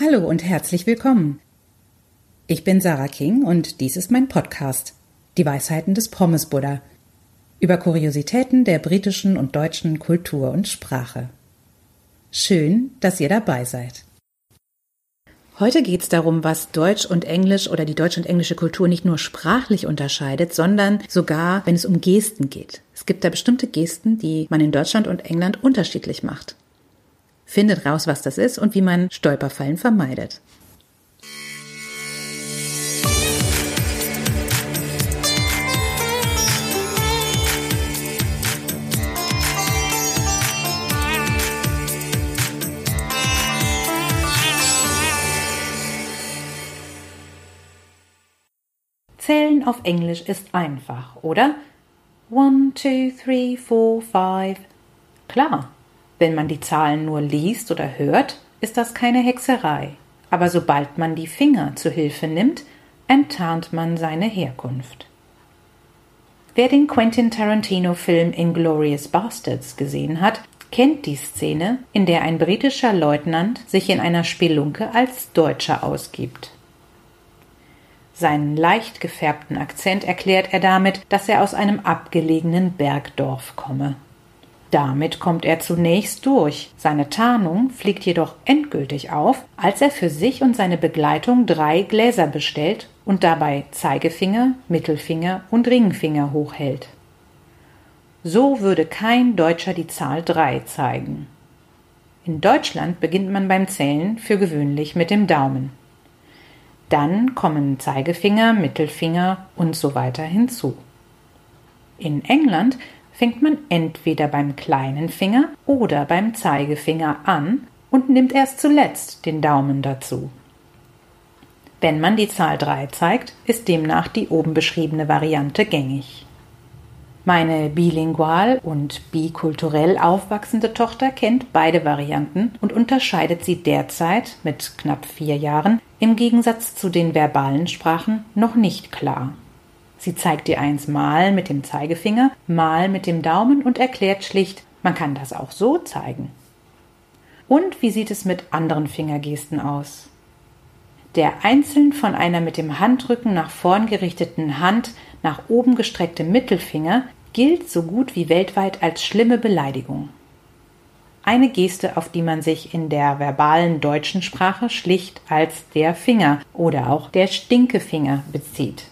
Hallo und herzlich willkommen. Ich bin Sarah King und dies ist mein Podcast, Die Weisheiten des Pommes Buddha, über Kuriositäten der britischen und deutschen Kultur und Sprache. Schön, dass ihr dabei seid. Heute geht es darum, was Deutsch und Englisch oder die deutsche und englische Kultur nicht nur sprachlich unterscheidet, sondern sogar, wenn es um Gesten geht. Es gibt da bestimmte Gesten, die man in Deutschland und England unterschiedlich macht. Findet raus, was das ist und wie man Stolperfallen vermeidet. Zählen auf Englisch ist einfach, oder? One, two, three, four, five. Klar, wenn man die Zahlen nur liest oder hört, ist das keine Hexerei. Aber sobald man die Finger zu Hilfe nimmt, enttarnt man seine Herkunft. Wer den Quentin Tarantino-Film Inglorious Bastards gesehen hat, kennt die Szene, in der ein britischer Leutnant sich in einer Spelunke als Deutscher ausgibt. Seinen leicht gefärbten Akzent erklärt er damit, dass er aus einem abgelegenen Bergdorf komme. Damit kommt er zunächst durch. Seine Tarnung fliegt jedoch endgültig auf, als er für sich und seine Begleitung drei Gläser bestellt und dabei Zeigefinger, Mittelfinger und Ringfinger hochhält. So würde kein Deutscher die Zahl drei zeigen. In Deutschland beginnt man beim Zählen für gewöhnlich mit dem Daumen. Dann kommen Zeigefinger, Mittelfinger und so weiter hinzu. In England fängt man entweder beim kleinen Finger oder beim Zeigefinger an und nimmt erst zuletzt den Daumen dazu. Wenn man die Zahl 3 zeigt, ist demnach die oben beschriebene Variante gängig. Meine bilingual und bikulturell aufwachsende Tochter kennt beide Varianten und unterscheidet sie derzeit mit knapp vier Jahren im Gegensatz zu den verbalen Sprachen noch nicht klar. Sie zeigt dir eins mal mit dem Zeigefinger, mal mit dem Daumen und erklärt schlicht, man kann das auch so zeigen. Und wie sieht es mit anderen Fingergesten aus? Der einzeln von einer mit dem Handrücken nach vorn gerichteten Hand nach oben gestreckte Mittelfinger gilt so gut wie weltweit als schlimme Beleidigung. Eine Geste, auf die man sich in der verbalen deutschen Sprache schlicht als der Finger oder auch der Stinkefinger bezieht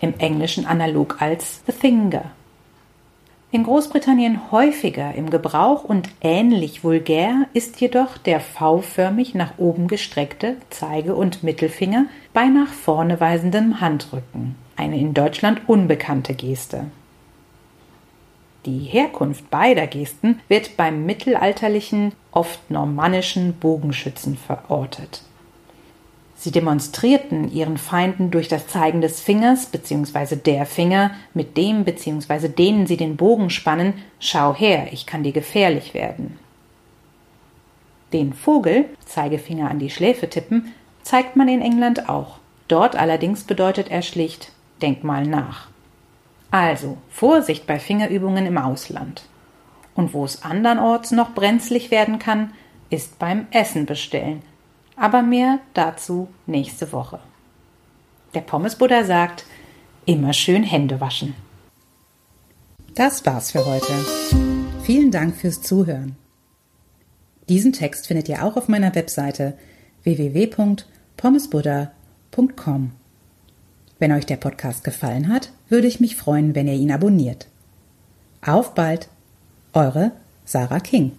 im Englischen analog als the finger. In Großbritannien häufiger im Gebrauch und ähnlich vulgär ist jedoch der V-förmig nach oben gestreckte Zeige- und Mittelfinger bei nach vorne weisendem Handrücken, eine in Deutschland unbekannte Geste. Die Herkunft beider Gesten wird beim mittelalterlichen, oft normannischen Bogenschützen verortet. Sie demonstrierten ihren Feinden durch das Zeigen des Fingers bzw. der Finger, mit dem bzw. denen sie den Bogen spannen, schau her, ich kann dir gefährlich werden. Den Vogel, Zeigefinger an die Schläfe tippen, zeigt man in England auch. Dort allerdings bedeutet er schlicht, denk mal nach. Also, Vorsicht bei Fingerübungen im Ausland. Und wo es andernorts noch brenzlig werden kann, ist beim Essen bestellen, aber mehr dazu nächste Woche. Der Pommesbuddha sagt, immer schön Hände waschen. Das war's für heute. Vielen Dank fürs Zuhören. Diesen Text findet ihr auch auf meiner Webseite www.pommesbuddha.com. Wenn euch der Podcast gefallen hat, würde ich mich freuen, wenn ihr ihn abonniert. Auf bald, eure Sarah King.